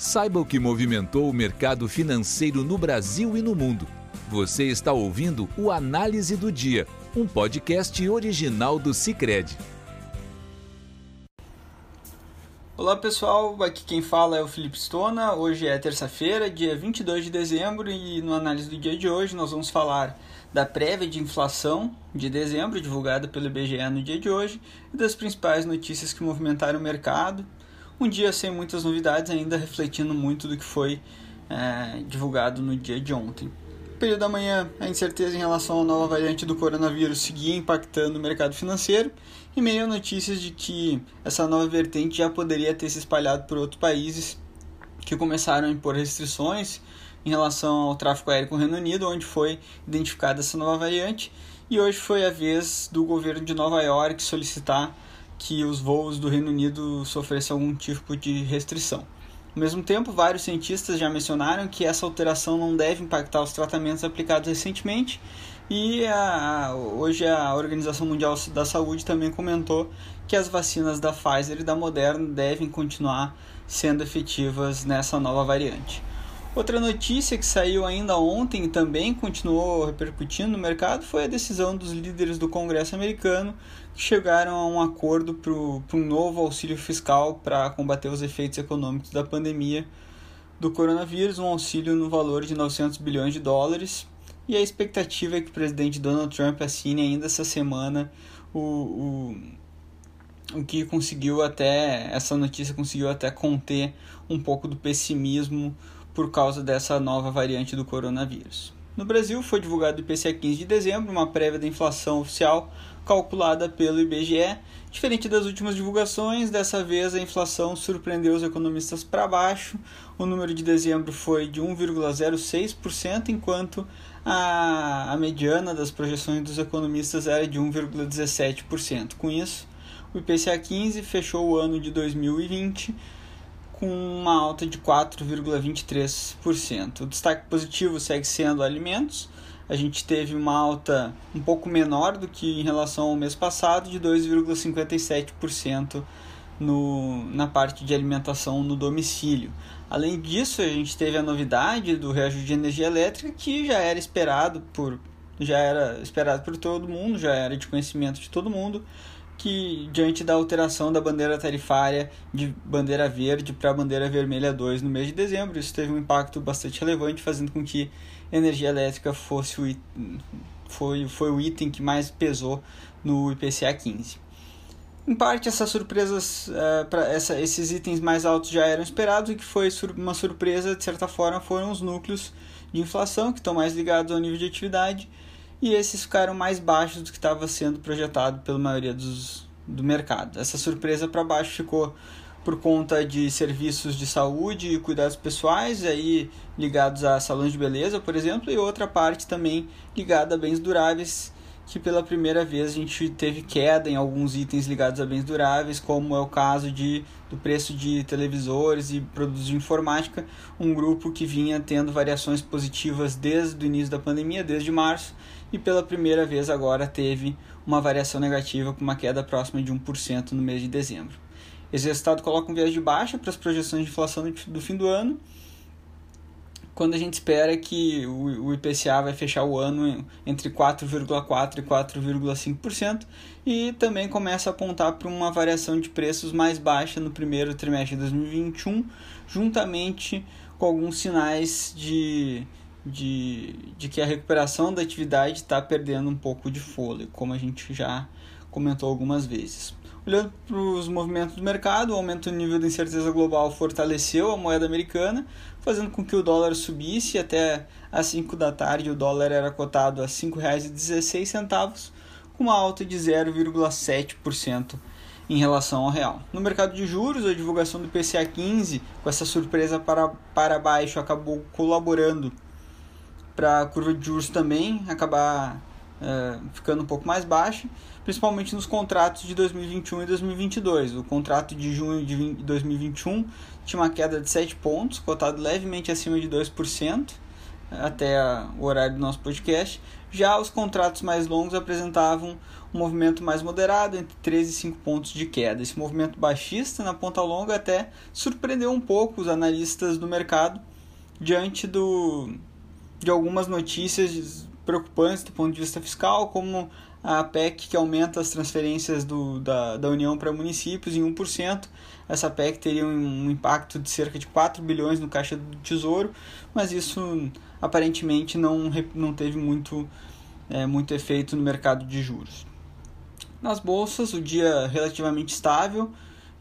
Saiba o que movimentou o mercado financeiro no Brasil e no mundo. Você está ouvindo o Análise do Dia, um podcast original do Cicred. Olá pessoal, aqui quem fala é o Felipe Stona. Hoje é terça-feira, dia 22 de dezembro, e no análise do dia de hoje nós vamos falar da prévia de inflação de dezembro, divulgada pelo IBGE no dia de hoje, e das principais notícias que movimentaram o mercado. Um dia sem muitas novidades, ainda refletindo muito do que foi é, divulgado no dia de ontem. Período da manhã, a incerteza em relação à nova variante do coronavírus seguia impactando o mercado financeiro, e meio a notícias de que essa nova vertente já poderia ter se espalhado por outros países que começaram a impor restrições em relação ao tráfego aéreo com o Reino Unido, onde foi identificada essa nova variante, e hoje foi a vez do governo de Nova York solicitar que os voos do Reino Unido sofressem algum tipo de restrição. Ao mesmo tempo, vários cientistas já mencionaram que essa alteração não deve impactar os tratamentos aplicados recentemente e a, hoje a Organização Mundial da Saúde também comentou que as vacinas da Pfizer e da Moderna devem continuar sendo efetivas nessa nova variante. Outra notícia que saiu ainda ontem e também continuou repercutindo no mercado foi a decisão dos líderes do Congresso americano que chegaram a um acordo para um novo auxílio fiscal para combater os efeitos econômicos da pandemia do coronavírus, um auxílio no valor de 900 bilhões de dólares. E a expectativa é que o presidente Donald Trump assine ainda essa semana o, o, o que conseguiu até, essa notícia conseguiu até conter um pouco do pessimismo por causa dessa nova variante do coronavírus. No Brasil, foi divulgado o IPCA 15 de dezembro, uma prévia da inflação oficial calculada pelo IBGE. Diferente das últimas divulgações, dessa vez a inflação surpreendeu os economistas para baixo. O número de dezembro foi de 1,06%, enquanto a, a mediana das projeções dos economistas era de 1,17%. Com isso, o IPCA 15 fechou o ano de 2020 com uma alta de 4,23%. O destaque positivo segue sendo alimentos. A gente teve uma alta um pouco menor do que em relação ao mês passado, de 2,57% no, na parte de alimentação no domicílio. Além disso, a gente teve a novidade do reajuste de energia elétrica, que já era esperado por já era esperado por todo mundo, já era de conhecimento de todo mundo, que diante da alteração da bandeira tarifária de bandeira verde para bandeira vermelha 2 no mês de dezembro, isso teve um impacto bastante relevante, fazendo com que a energia elétrica fosse o item, foi, foi o item que mais pesou no IPCA 15. Em parte, essas surpresas, uh, pra essa, esses itens mais altos já eram esperados, e que foi sur uma surpresa, de certa forma, foram os núcleos de inflação, que estão mais ligados ao nível de atividade, e esses ficaram mais baixos do que estava sendo projetado pela maioria dos, do mercado. Essa surpresa para baixo ficou por conta de serviços de saúde e cuidados pessoais, aí ligados a salões de beleza, por exemplo, e outra parte também ligada a bens duráveis, que pela primeira vez a gente teve queda em alguns itens ligados a bens duráveis, como é o caso de, do preço de televisores e produtos de informática, um grupo que vinha tendo variações positivas desde o início da pandemia, desde março, e pela primeira vez agora teve uma variação negativa com uma queda próxima de 1% no mês de dezembro. Esse resultado coloca um viés de baixa para as projeções de inflação do fim do ano, quando a gente espera que o IPCA vai fechar o ano entre 4,4% e 4,5%, e também começa a apontar para uma variação de preços mais baixa no primeiro trimestre de 2021, juntamente com alguns sinais de de, de que a recuperação da atividade está perdendo um pouco de fôlego, como a gente já comentou algumas vezes. Olhando para os movimentos do mercado, o aumento do nível de incerteza global fortaleceu a moeda americana, fazendo com que o dólar subisse até às 5 da tarde. O dólar era cotado a R$ 5,16, com uma alta de 0,7% em relação ao real. No mercado de juros, a divulgação do PCA 15, com essa surpresa para, para baixo, acabou colaborando para a curva de juros também acabar é, ficando um pouco mais baixa, principalmente nos contratos de 2021 e 2022. O contrato de junho de 2021 tinha uma queda de 7 pontos, cotado levemente acima de 2% até o horário do nosso podcast. Já os contratos mais longos apresentavam um movimento mais moderado, entre 3 e 5 pontos de queda. Esse movimento baixista na ponta longa até surpreendeu um pouco os analistas do mercado diante do, de algumas notícias preocupantes do ponto de vista fiscal, como a PEC que aumenta as transferências do, da, da União para municípios em 1%. Essa PEC teria um impacto de cerca de 4 bilhões no caixa do Tesouro, mas isso aparentemente não, não teve muito, é, muito efeito no mercado de juros. Nas bolsas, o dia relativamente estável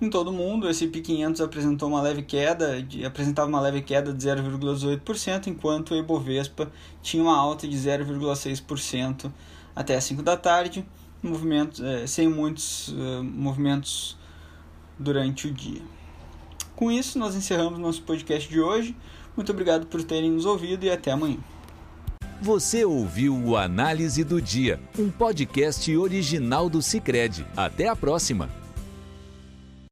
em todo o mundo. O S&P 500 apresentou uma leve queda, de, apresentava uma leve queda de 0,18%, enquanto o Ibovespa tinha uma alta de 0,6% até as 5 da tarde, movimentos, é, sem muitos uh, movimentos durante o dia. Com isso, nós encerramos nosso podcast de hoje. Muito obrigado por terem nos ouvido e até amanhã. Você ouviu o Análise do Dia, um podcast original do Cicred. Até a próxima!